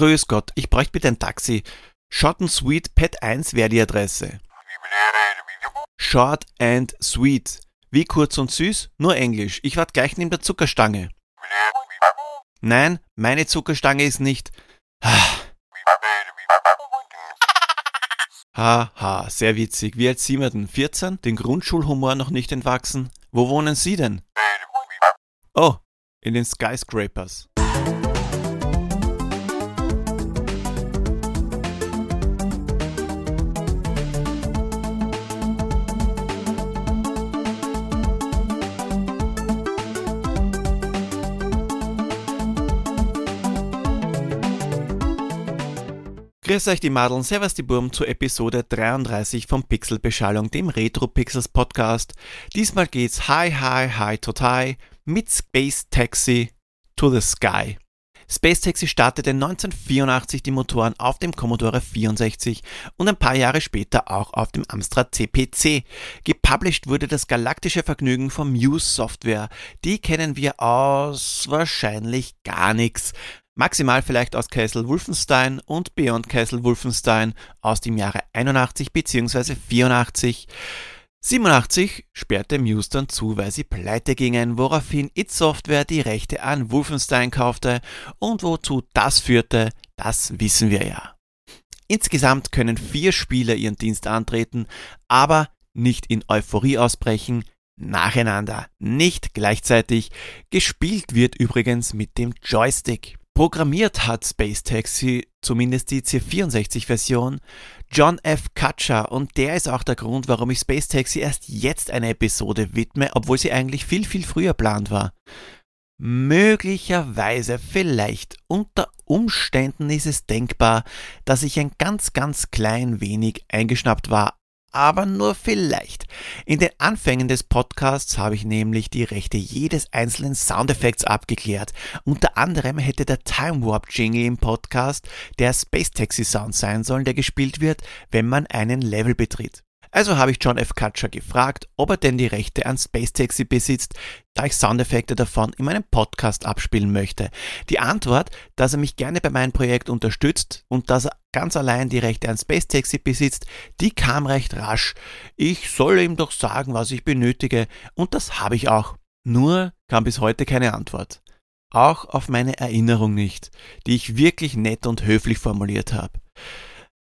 Grüß Gott, ich bräuchte bitte ein Taxi. Short and Sweet Pet 1 wäre die Adresse. Short and Sweet. Wie kurz und süß? Nur Englisch. Ich warte gleich neben der Zuckerstange. Nein, meine Zuckerstange ist nicht. Haha, sehr witzig. Wie alt sind wir denn? 14? Den Grundschulhumor noch nicht entwachsen? Wo wohnen Sie denn? Oh, in den Skyscrapers. Grüß euch die Madeln, servus die Burm zur Episode 33 vom Pixelbeschallung, dem Retro Pixels Podcast. Diesmal geht's Hi Hi Hi Totai mit Space Taxi to the Sky. Space Taxi startete 1984 die Motoren auf dem Commodore 64 und ein paar Jahre später auch auf dem Amstrad CPC. Gepublished wurde das galaktische Vergnügen von Muse Software. Die kennen wir aus wahrscheinlich gar nichts. Maximal vielleicht aus Castle Wolfenstein und Beyond Castle Wolfenstein aus dem Jahre 81 bzw. 84. 87 sperrte Muse dann zu, weil sie pleite gingen, woraufhin It Software die Rechte an Wolfenstein kaufte und wozu das führte, das wissen wir ja. Insgesamt können vier Spieler ihren Dienst antreten, aber nicht in Euphorie ausbrechen, nacheinander, nicht gleichzeitig. Gespielt wird übrigens mit dem Joystick. Programmiert hat Space Taxi zumindest die C64-Version John F. Kutcher und der ist auch der Grund, warum ich Space Taxi erst jetzt eine Episode widme, obwohl sie eigentlich viel, viel früher plant war. Möglicherweise, vielleicht, unter Umständen ist es denkbar, dass ich ein ganz, ganz klein wenig eingeschnappt war, aber nur vielleicht. In den Anfängen des Podcasts habe ich nämlich die Rechte jedes einzelnen Soundeffekts abgeklärt. Unter anderem hätte der Time Warp Jingle im Podcast der Space Taxi Sound sein sollen, der gespielt wird, wenn man einen Level betritt. Also habe ich John F. Kutcher gefragt, ob er denn die Rechte an Space Taxi besitzt, da ich Soundeffekte davon in meinem Podcast abspielen möchte. Die Antwort, dass er mich gerne bei meinem Projekt unterstützt und dass er ganz allein die Rechte an Space Taxi besitzt, die kam recht rasch. Ich soll ihm doch sagen, was ich benötige und das habe ich auch. Nur kam bis heute keine Antwort. Auch auf meine Erinnerung nicht, die ich wirklich nett und höflich formuliert habe.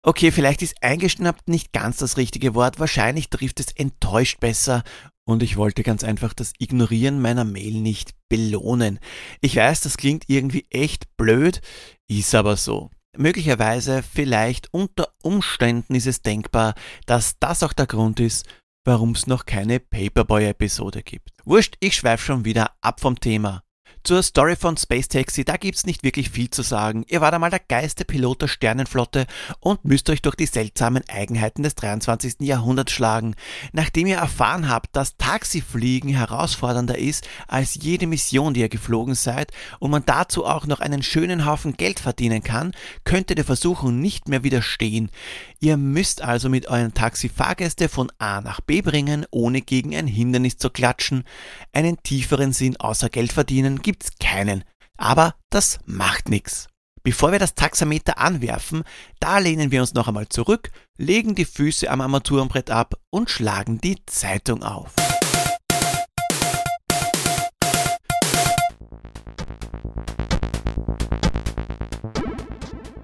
Okay, vielleicht ist eingeschnappt nicht ganz das richtige Wort, wahrscheinlich trifft es enttäuscht besser und ich wollte ganz einfach das Ignorieren meiner Mail nicht belohnen. Ich weiß, das klingt irgendwie echt blöd, ist aber so. Möglicherweise, vielleicht unter Umständen ist es denkbar, dass das auch der Grund ist, warum es noch keine Paperboy-Episode gibt. Wurscht, ich schweife schon wieder ab vom Thema. Zur Story von Space Taxi, da gibt's nicht wirklich viel zu sagen. Ihr wart einmal der geilste Pilot der Sternenflotte und müsst euch durch die seltsamen Eigenheiten des 23. Jahrhunderts schlagen. Nachdem ihr erfahren habt, dass Taxifliegen herausfordernder ist als jede Mission, die ihr geflogen seid und man dazu auch noch einen schönen Haufen Geld verdienen kann, könnt ihr der Versuchung nicht mehr widerstehen. Ihr müsst also mit eurem Taxi Fahrgäste von A nach B bringen, ohne gegen ein Hindernis zu klatschen. Einen tieferen Sinn außer Geld verdienen gibt's keinen. Aber das macht nix. Bevor wir das Taxameter anwerfen, da lehnen wir uns noch einmal zurück, legen die Füße am Armaturenbrett ab und schlagen die Zeitung auf.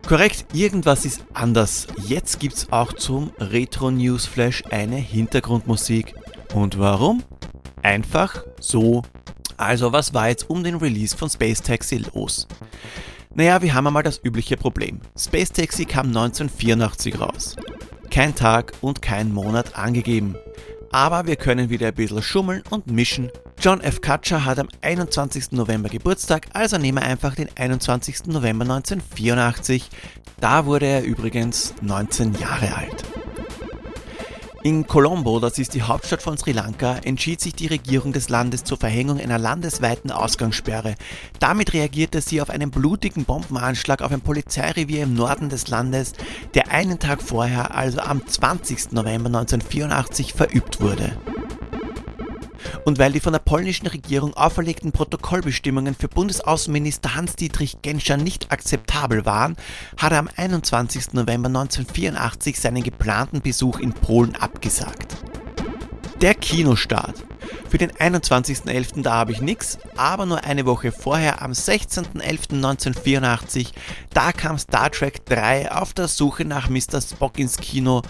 Korrekt, irgendwas ist anders. Jetzt gibt's auch zum Retro News Flash eine Hintergrundmusik. Und warum? Einfach so also, was war jetzt um den Release von Space Taxi los? Naja, wir haben einmal das übliche Problem. Space Taxi kam 1984 raus. Kein Tag und kein Monat angegeben. Aber wir können wieder ein bisschen schummeln und mischen. John F. Kutcher hat am 21. November Geburtstag, also nehmen wir einfach den 21. November 1984. Da wurde er übrigens 19 Jahre alt. In Colombo, das ist die Hauptstadt von Sri Lanka, entschied sich die Regierung des Landes zur Verhängung einer landesweiten Ausgangssperre. Damit reagierte sie auf einen blutigen Bombenanschlag auf ein Polizeirevier im Norden des Landes, der einen Tag vorher, also am 20. November 1984, verübt wurde. Und weil die von der polnischen Regierung auferlegten Protokollbestimmungen für Bundesaußenminister Hans-Dietrich Genscher nicht akzeptabel waren, hat er am 21. November 1984 seinen geplanten Besuch in Polen abgesagt. Der Kinostart. Für den 21.11. da habe ich nichts, aber nur eine Woche vorher, am 16.11.1984, da kam Star Trek 3 auf der Suche nach Mr. Spock ins Kino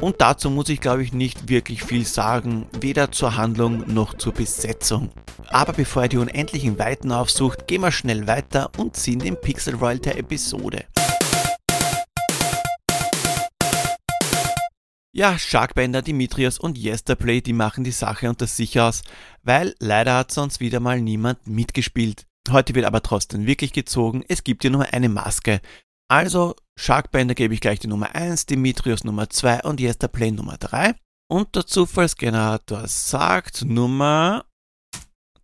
und dazu muss ich glaube ich nicht wirklich viel sagen, weder zur Handlung noch zur Besetzung. Aber bevor er die unendlichen Weiten aufsucht, gehen wir schnell weiter und ziehen den Pixel Royal der Episode. Ja, Sharkbender, Dimitrios und Yesterplay, die machen die Sache unter sich aus, weil leider hat sonst wieder mal niemand mitgespielt. Heute wird aber trotzdem wirklich gezogen, es gibt hier nur eine Maske. Also, Sharkbender gebe ich gleich die Nummer 1, Dimitrios Nummer 2 und Yesterplay Nummer 3. Und der Zufallsgenerator sagt Nummer...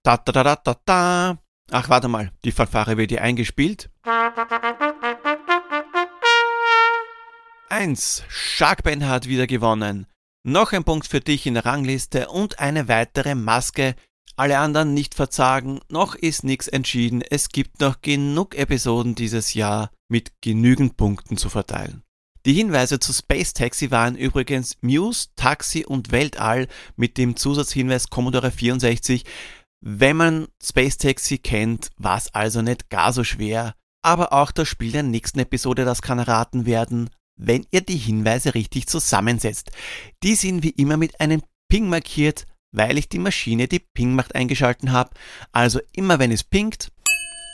Da, da, da, da, da, da. Ach, warte mal, die Fanfare wird hier eingespielt. 1. Sharkband hat wieder gewonnen. Noch ein Punkt für dich in der Rangliste und eine weitere Maske. Alle anderen nicht verzagen, noch ist nichts entschieden. Es gibt noch genug Episoden dieses Jahr mit genügend Punkten zu verteilen. Die Hinweise zu Space Taxi waren übrigens Muse, Taxi und Weltall mit dem Zusatzhinweis Commodore 64. Wenn man Space Taxi kennt, war es also nicht gar so schwer. Aber auch das Spiel der nächsten Episode, das kann erraten werden wenn ihr die Hinweise richtig zusammensetzt. Die sind wie immer mit einem Ping markiert, weil ich die Maschine die Ping-Macht eingeschalten habe. Also immer wenn es pingt,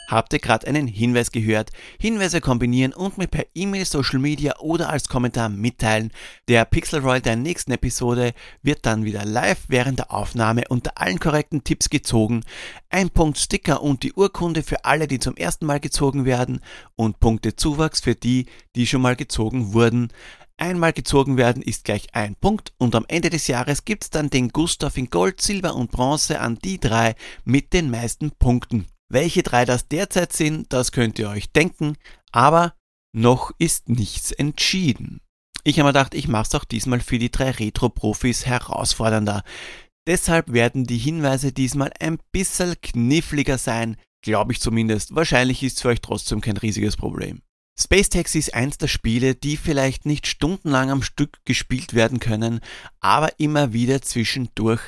Habt ihr gerade einen Hinweis gehört? Hinweise kombinieren und mir per E-Mail, Social Media oder als Kommentar mitteilen. Der Pixel Royal der nächsten Episode wird dann wieder live während der Aufnahme unter allen korrekten Tipps gezogen. Ein Punkt Sticker und die Urkunde für alle, die zum ersten Mal gezogen werden und Punkte Zuwachs für die, die schon mal gezogen wurden. Einmal gezogen werden ist gleich ein Punkt und am Ende des Jahres gibt's dann den Gustav in Gold, Silber und Bronze an die drei mit den meisten Punkten. Welche drei das derzeit sind, das könnt ihr euch denken, aber noch ist nichts entschieden. Ich habe mir gedacht, ich mache es auch diesmal für die drei Retro-Profis herausfordernder. Deshalb werden die Hinweise diesmal ein bisschen kniffliger sein, glaube ich zumindest. Wahrscheinlich ist es für euch trotzdem kein riesiges Problem. Space Taxi ist eins der Spiele, die vielleicht nicht stundenlang am Stück gespielt werden können, aber immer wieder zwischendurch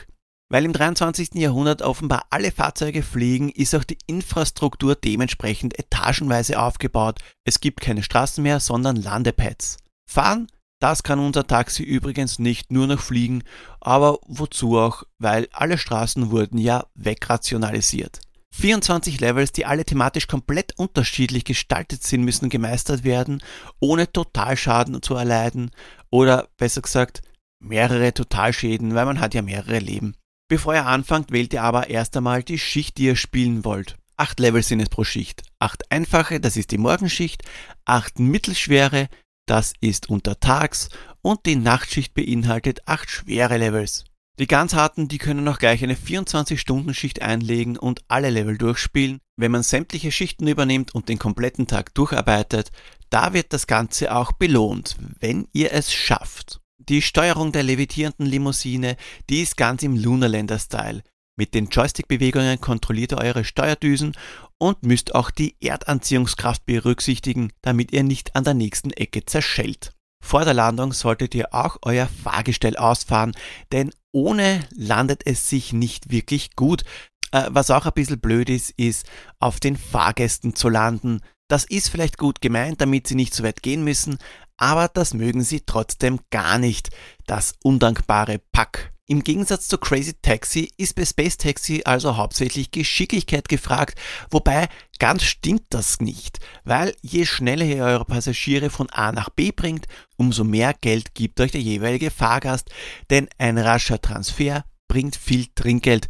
weil im 23. Jahrhundert offenbar alle Fahrzeuge fliegen, ist auch die Infrastruktur dementsprechend etagenweise aufgebaut. Es gibt keine Straßen mehr, sondern Landepads. Fahren, das kann unser Taxi übrigens nicht nur noch fliegen, aber wozu auch, weil alle Straßen wurden ja wegrationalisiert. 24 Levels, die alle thematisch komplett unterschiedlich gestaltet sind, müssen gemeistert werden, ohne Totalschaden zu erleiden oder besser gesagt mehrere Totalschäden, weil man hat ja mehrere Leben. Bevor ihr anfangt, wählt ihr aber erst einmal die Schicht, die ihr spielen wollt. Acht Level sind es pro Schicht. Acht einfache, das ist die Morgenschicht. Acht mittelschwere, das ist untertags. Und die Nachtschicht beinhaltet acht schwere Levels. Die ganz harten, die können auch gleich eine 24-Stunden-Schicht einlegen und alle Level durchspielen. Wenn man sämtliche Schichten übernimmt und den kompletten Tag durcharbeitet, da wird das Ganze auch belohnt, wenn ihr es schafft. Die Steuerung der levitierenden Limousine, die ist ganz im Lunarlander-Style. Mit den Joystick-Bewegungen kontrolliert ihr eure Steuerdüsen und müsst auch die Erdanziehungskraft berücksichtigen, damit ihr nicht an der nächsten Ecke zerschellt. Vor der Landung solltet ihr auch euer Fahrgestell ausfahren, denn ohne landet es sich nicht wirklich gut. Äh, was auch ein bisschen blöd ist, ist auf den Fahrgästen zu landen. Das ist vielleicht gut gemeint, damit sie nicht so weit gehen müssen, aber das mögen sie trotzdem gar nicht, das undankbare Pack. Im Gegensatz zu Crazy Taxi ist bei Space Taxi also hauptsächlich Geschicklichkeit gefragt, wobei ganz stimmt das nicht, weil je schneller ihr eure Passagiere von A nach B bringt, umso mehr Geld gibt euch der jeweilige Fahrgast, denn ein rascher Transfer bringt viel Trinkgeld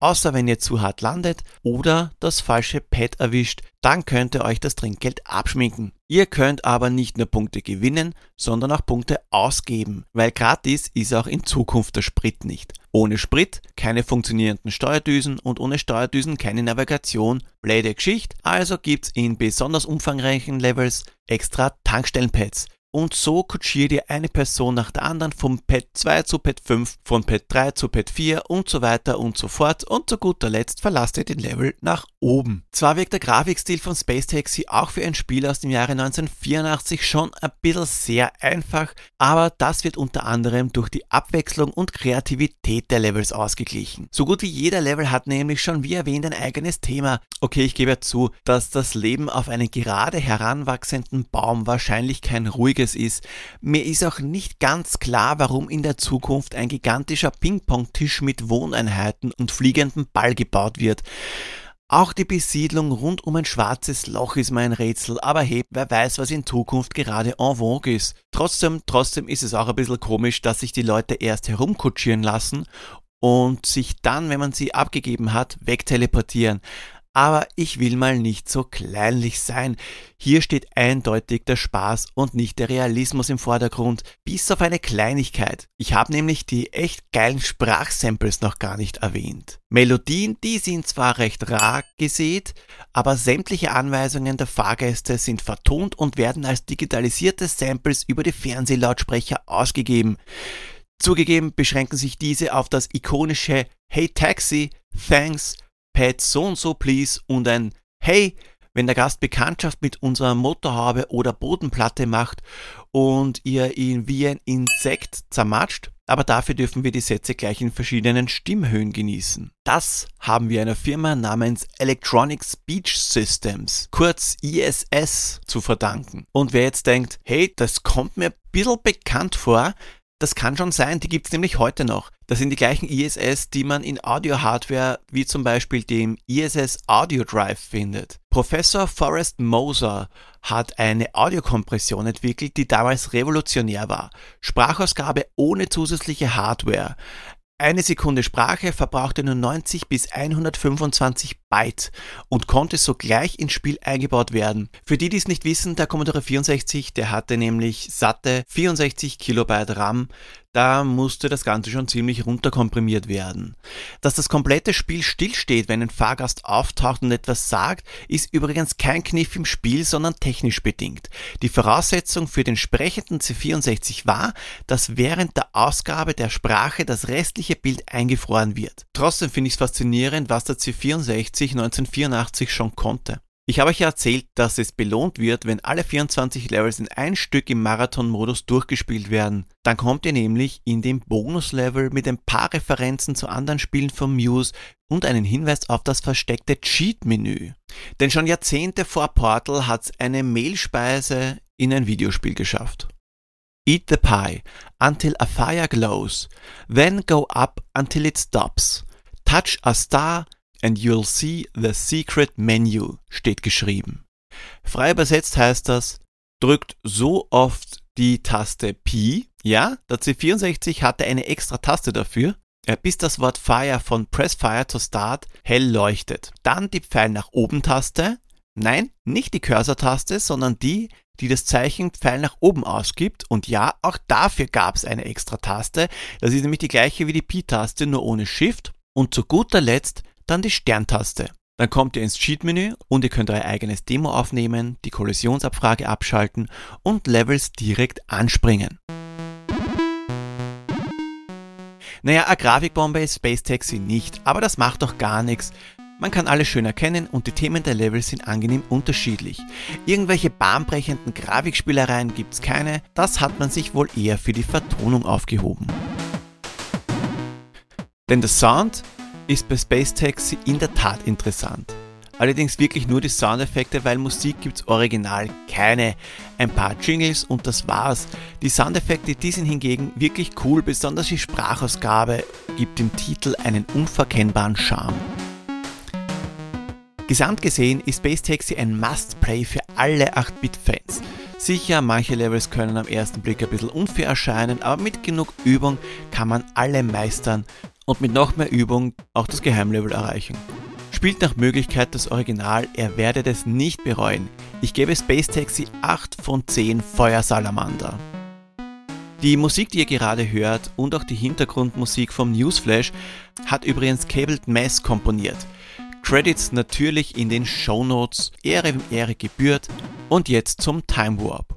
außer wenn ihr zu hart landet oder das falsche Pad erwischt, dann könnt ihr euch das Trinkgeld abschminken. Ihr könnt aber nicht nur Punkte gewinnen, sondern auch Punkte ausgeben, weil gratis ist auch in Zukunft der Sprit nicht. Ohne Sprit keine funktionierenden Steuerdüsen und ohne Steuerdüsen keine Navigation. Blöde Geschichte, also gibt's in besonders umfangreichen Levels extra Tankstellenpads und so kutschiert ihr eine Person nach der anderen vom Pad 2 zu Pad 5, von Pad 3 zu Pad 4 und so weiter und so fort. Und zu guter Letzt verlasst ihr den Level nach oben. Zwar wirkt der Grafikstil von Space Taxi auch für ein Spiel aus dem Jahre 1984 schon ein bisschen sehr einfach, aber das wird unter anderem durch die Abwechslung und Kreativität der Levels ausgeglichen. So gut wie jeder Level hat nämlich schon wie erwähnt ein eigenes Thema. Okay, ich gebe zu, dass das Leben auf einen gerade heranwachsenden Baum wahrscheinlich kein ruhiges ist. Mir ist auch nicht ganz klar, warum in der Zukunft ein gigantischer Ping-Pong-Tisch mit Wohneinheiten und fliegendem Ball gebaut wird. Auch die Besiedlung rund um ein schwarzes Loch ist mein Rätsel, aber hey, wer weiß, was in Zukunft gerade en vogue ist. Trotzdem, trotzdem ist es auch ein bisschen komisch, dass sich die Leute erst herumkutschieren lassen und sich dann, wenn man sie abgegeben hat, wegteleportieren. Aber ich will mal nicht so kleinlich sein. Hier steht eindeutig der Spaß und nicht der Realismus im Vordergrund, bis auf eine Kleinigkeit. Ich habe nämlich die echt geilen Sprachsamples noch gar nicht erwähnt. Melodien, die sind zwar recht rar gesät, aber sämtliche Anweisungen der Fahrgäste sind vertont und werden als digitalisierte Samples über die Fernsehlautsprecher ausgegeben. Zugegeben beschränken sich diese auf das ikonische Hey Taxi, Thanks, Pat so und so please und ein Hey, wenn der Gast Bekanntschaft mit unserer Motorhaube oder Bodenplatte macht und ihr ihn wie ein Insekt zermatscht, aber dafür dürfen wir die Sätze gleich in verschiedenen Stimmhöhen genießen. Das haben wir einer Firma namens Electronic Speech Systems, kurz ISS, zu verdanken. Und wer jetzt denkt, hey, das kommt mir ein bisschen bekannt vor, das kann schon sein, die gibt es nämlich heute noch. Das sind die gleichen ISS, die man in Audio-Hardware wie zum Beispiel dem ISS Audio Drive findet. Professor Forrest Moser hat eine Audiokompression entwickelt, die damals revolutionär war. Sprachausgabe ohne zusätzliche Hardware. Eine Sekunde Sprache verbrauchte nur 90 bis 125 Byte und konnte sogleich ins Spiel eingebaut werden. Für die, die es nicht wissen, der Commodore 64, der hatte nämlich satte 64 Kilobyte RAM, da musste das Ganze schon ziemlich runterkomprimiert werden. Dass das komplette Spiel stillsteht, wenn ein Fahrgast auftaucht und etwas sagt, ist übrigens kein Kniff im Spiel, sondern technisch bedingt. Die Voraussetzung für den sprechenden C64 war, dass während der Ausgabe der Sprache das restliche Bild eingefroren wird. Trotzdem finde ich es faszinierend, was der C64 1984 schon konnte. Ich habe euch ja erzählt, dass es belohnt wird, wenn alle 24 Levels in ein Stück im Marathon-Modus durchgespielt werden. Dann kommt ihr nämlich in den Bonus-Level mit ein paar Referenzen zu anderen Spielen von Muse und einen Hinweis auf das versteckte Cheat-Menü. Denn schon Jahrzehnte vor Portal hat's eine Mehlspeise in ein Videospiel geschafft. Eat the pie until a fire glows, then go up until it stops. Touch a star and you'll see the secret menu steht geschrieben. Frei übersetzt heißt das, drückt so oft die Taste Pi, ja, der C64 hatte eine extra Taste dafür, bis das Wort Fire von Press Fire to Start hell leuchtet. Dann die Pfeil nach oben Taste, nein, nicht die Cursor-Taste, sondern die, die das Zeichen Pfeil nach oben ausgibt. Und ja, auch dafür gab es eine extra Taste. Das ist nämlich die gleiche wie die Pi-Taste, nur ohne Shift. Und zu guter Letzt dann die Sterntaste. Dann kommt ihr ins Cheat-Menü und ihr könnt euer eigenes Demo aufnehmen, die Kollisionsabfrage abschalten und Levels direkt anspringen. Naja, eine Grafikbombe ist Space Taxi nicht, aber das macht doch gar nichts. Man kann alles schön erkennen und die Themen der Levels sind angenehm unterschiedlich. Irgendwelche bahnbrechenden Grafikspielereien gibt's keine, das hat man sich wohl eher für die Vertonung aufgehoben. Denn der Sound ist bei Space Taxi in der Tat interessant. Allerdings wirklich nur die Soundeffekte, weil Musik gibt's original keine. Ein paar Jingles und das war's. Die Soundeffekte, die sind hingegen wirklich cool, besonders die Sprachausgabe gibt dem Titel einen unverkennbaren Charme. Gesamt gesehen ist Space Taxi ein Must-Play für alle 8-Bit-Fans. Sicher, manche Levels können am ersten Blick ein bisschen unfair erscheinen, aber mit genug Übung kann man alle meistern und mit noch mehr Übung auch das Geheimlevel erreichen. Spielt nach Möglichkeit das Original, ihr werdet es nicht bereuen. Ich gebe Space Taxi 8 von 10 Feuersalamander. Die Musik, die ihr gerade hört und auch die Hintergrundmusik vom Newsflash hat übrigens Cabled Mess komponiert. Credits natürlich in den Show Notes. Ehre wem Ehre gebührt. Und jetzt zum Time Warp.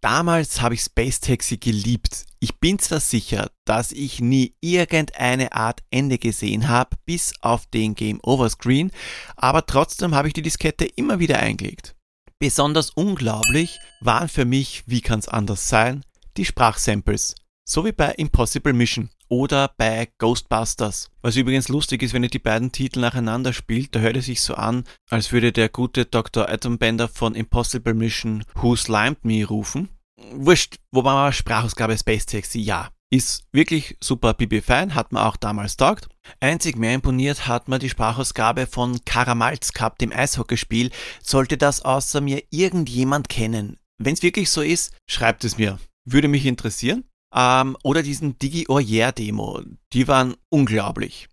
Damals habe ich Space Taxi geliebt. Ich bin zwar sicher, dass ich nie irgendeine Art Ende gesehen habe, bis auf den Game Over Screen, aber trotzdem habe ich die Diskette immer wieder eingelegt. Besonders unglaublich waren für mich, wie kann es anders sein, die Sprachsamples. So wie bei Impossible Mission oder bei Ghostbusters. Was übrigens lustig ist, wenn ihr die beiden Titel nacheinander spielt, da hört es sich so an, als würde der gute Dr. Atombender von Impossible Mission Who Slimed Me rufen. Wurscht, wobei man Sprachausgabe Space Taxi, ja. Ist wirklich super Bibi Fein, hat man auch damals taugt. Einzig mehr imponiert hat mir die Sprachausgabe von Karamalz Cup, dem Eishockeyspiel. Sollte das außer mir irgendjemand kennen? Wenn es wirklich so ist, schreibt es mir. Würde mich interessieren. Ähm, oder diesen Digi or Yeah Demo. Die waren unglaublich.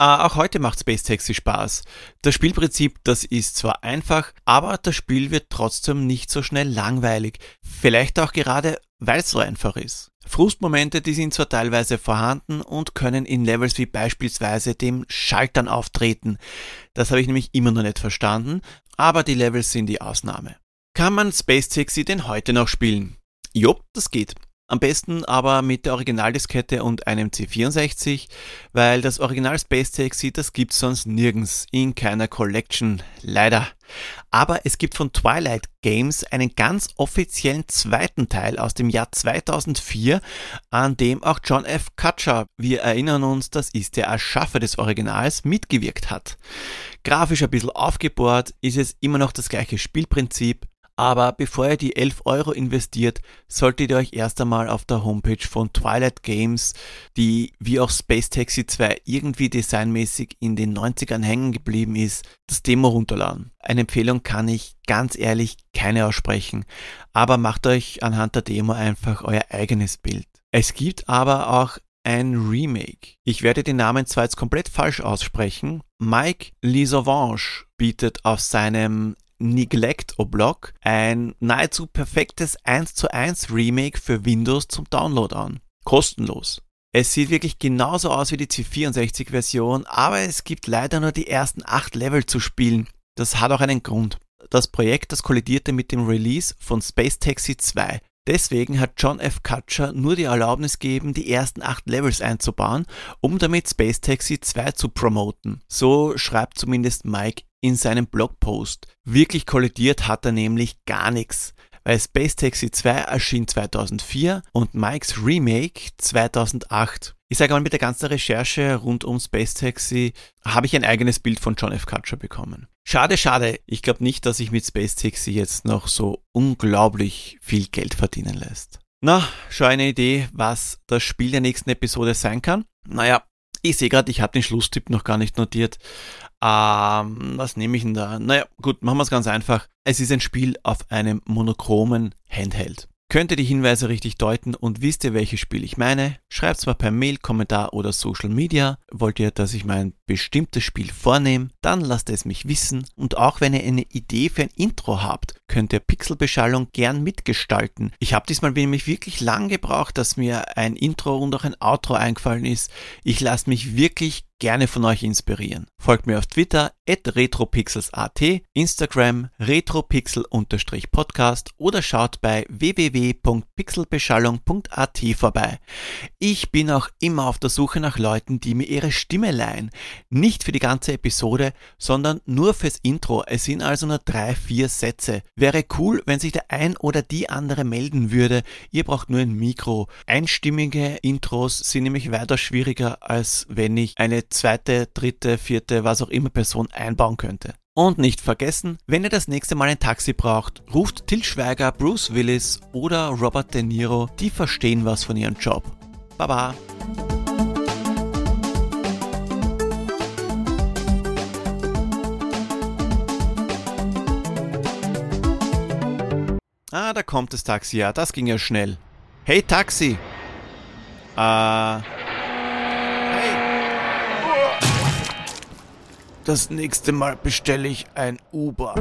Äh, auch heute macht Space Taxi Spaß. Das Spielprinzip, das ist zwar einfach, aber das Spiel wird trotzdem nicht so schnell langweilig. Vielleicht auch gerade, weil es so einfach ist. Frustmomente, die sind zwar teilweise vorhanden und können in Levels wie beispielsweise dem Schaltern auftreten. Das habe ich nämlich immer noch nicht verstanden, aber die Levels sind die Ausnahme. Kann man Space Taxi denn heute noch spielen? Jupp, das geht. Am besten aber mit der Originaldiskette und einem C64, weil das Original Space Taxi, das gibt's sonst nirgends in keiner Collection, leider. Aber es gibt von Twilight Games einen ganz offiziellen zweiten Teil aus dem Jahr 2004, an dem auch John F. Kutcher, wir erinnern uns, das ist der Erschaffer des Originals, mitgewirkt hat. Grafisch ein bisschen aufgebohrt, ist es immer noch das gleiche Spielprinzip, aber bevor ihr die 11 Euro investiert, solltet ihr euch erst einmal auf der Homepage von Twilight Games, die wie auch Space Taxi 2 irgendwie designmäßig in den 90ern hängen geblieben ist, das Demo runterladen. Eine Empfehlung kann ich ganz ehrlich keine aussprechen, aber macht euch anhand der Demo einfach euer eigenes Bild. Es gibt aber auch ein Remake. Ich werde den Namen zwar jetzt komplett falsch aussprechen. Mike Lisovange bietet auf seinem Neglect Oblock ein nahezu perfektes 1 zu 1 Remake für Windows zum Download an. Kostenlos. Es sieht wirklich genauso aus wie die C64-Version, aber es gibt leider nur die ersten 8 Level zu spielen. Das hat auch einen Grund. Das Projekt, das kollidierte mit dem Release von Space Taxi 2. Deswegen hat John F. Kutcher nur die Erlaubnis gegeben, die ersten acht Levels einzubauen, um damit Space Taxi 2 zu promoten. So schreibt zumindest Mike in seinem Blogpost. Wirklich kollidiert hat er nämlich gar nichts, weil Space Taxi 2 erschien 2004 und Mikes Remake 2008. Ich sage mal, mit der ganzen Recherche rund um Space Taxi habe ich ein eigenes Bild von John F. Kutcher bekommen. Schade, schade. Ich glaube nicht, dass ich mit Space Taxi jetzt noch so unglaublich viel Geld verdienen lässt. Na, schon eine Idee, was das Spiel der nächsten Episode sein kann? Naja, ich sehe gerade, ich habe den Schlusstipp noch gar nicht notiert. Ähm, was nehme ich denn da? Naja, gut, machen wir es ganz einfach. Es ist ein Spiel auf einem monochromen Handheld. Könnt ihr die Hinweise richtig deuten und wisst ihr, welches Spiel ich meine? Schreibt es mal per Mail, Kommentar oder Social Media. Wollt ihr, dass ich mein bestimmtes Spiel vornehme? Dann lasst es mich wissen. Und auch wenn ihr eine Idee für ein Intro habt, könnt ihr Pixelbeschallung gern mitgestalten. Ich habe diesmal nämlich wirklich lang gebraucht, dass mir ein Intro und auch ein Outro eingefallen ist. Ich lasse mich wirklich gerne von euch inspirieren. Folgt mir auf Twitter at retropixelsat, Instagram retropixel-podcast oder schaut bei www.pixelbeschallung.at vorbei. Ich bin auch immer auf der Suche nach Leuten, die mir ihre Stimme leihen. Nicht für die ganze Episode, sondern nur fürs Intro. Es sind also nur drei, vier Sätze. Wäre cool, wenn sich der ein oder die andere melden würde. Ihr braucht nur ein Mikro. Einstimmige Intros sind nämlich weiter schwieriger, als wenn ich eine zweite, dritte, vierte, was auch immer Person einbauen könnte. Und nicht vergessen, wenn ihr das nächste Mal ein Taxi braucht, ruft Till Schweiger, Bruce Willis oder Robert De Niro, die verstehen was von ihrem Job. Baba! Ah, da kommt das Taxi, ja, das ging ja schnell. Hey Taxi! Äh... Das nächste Mal bestelle ich ein Uber.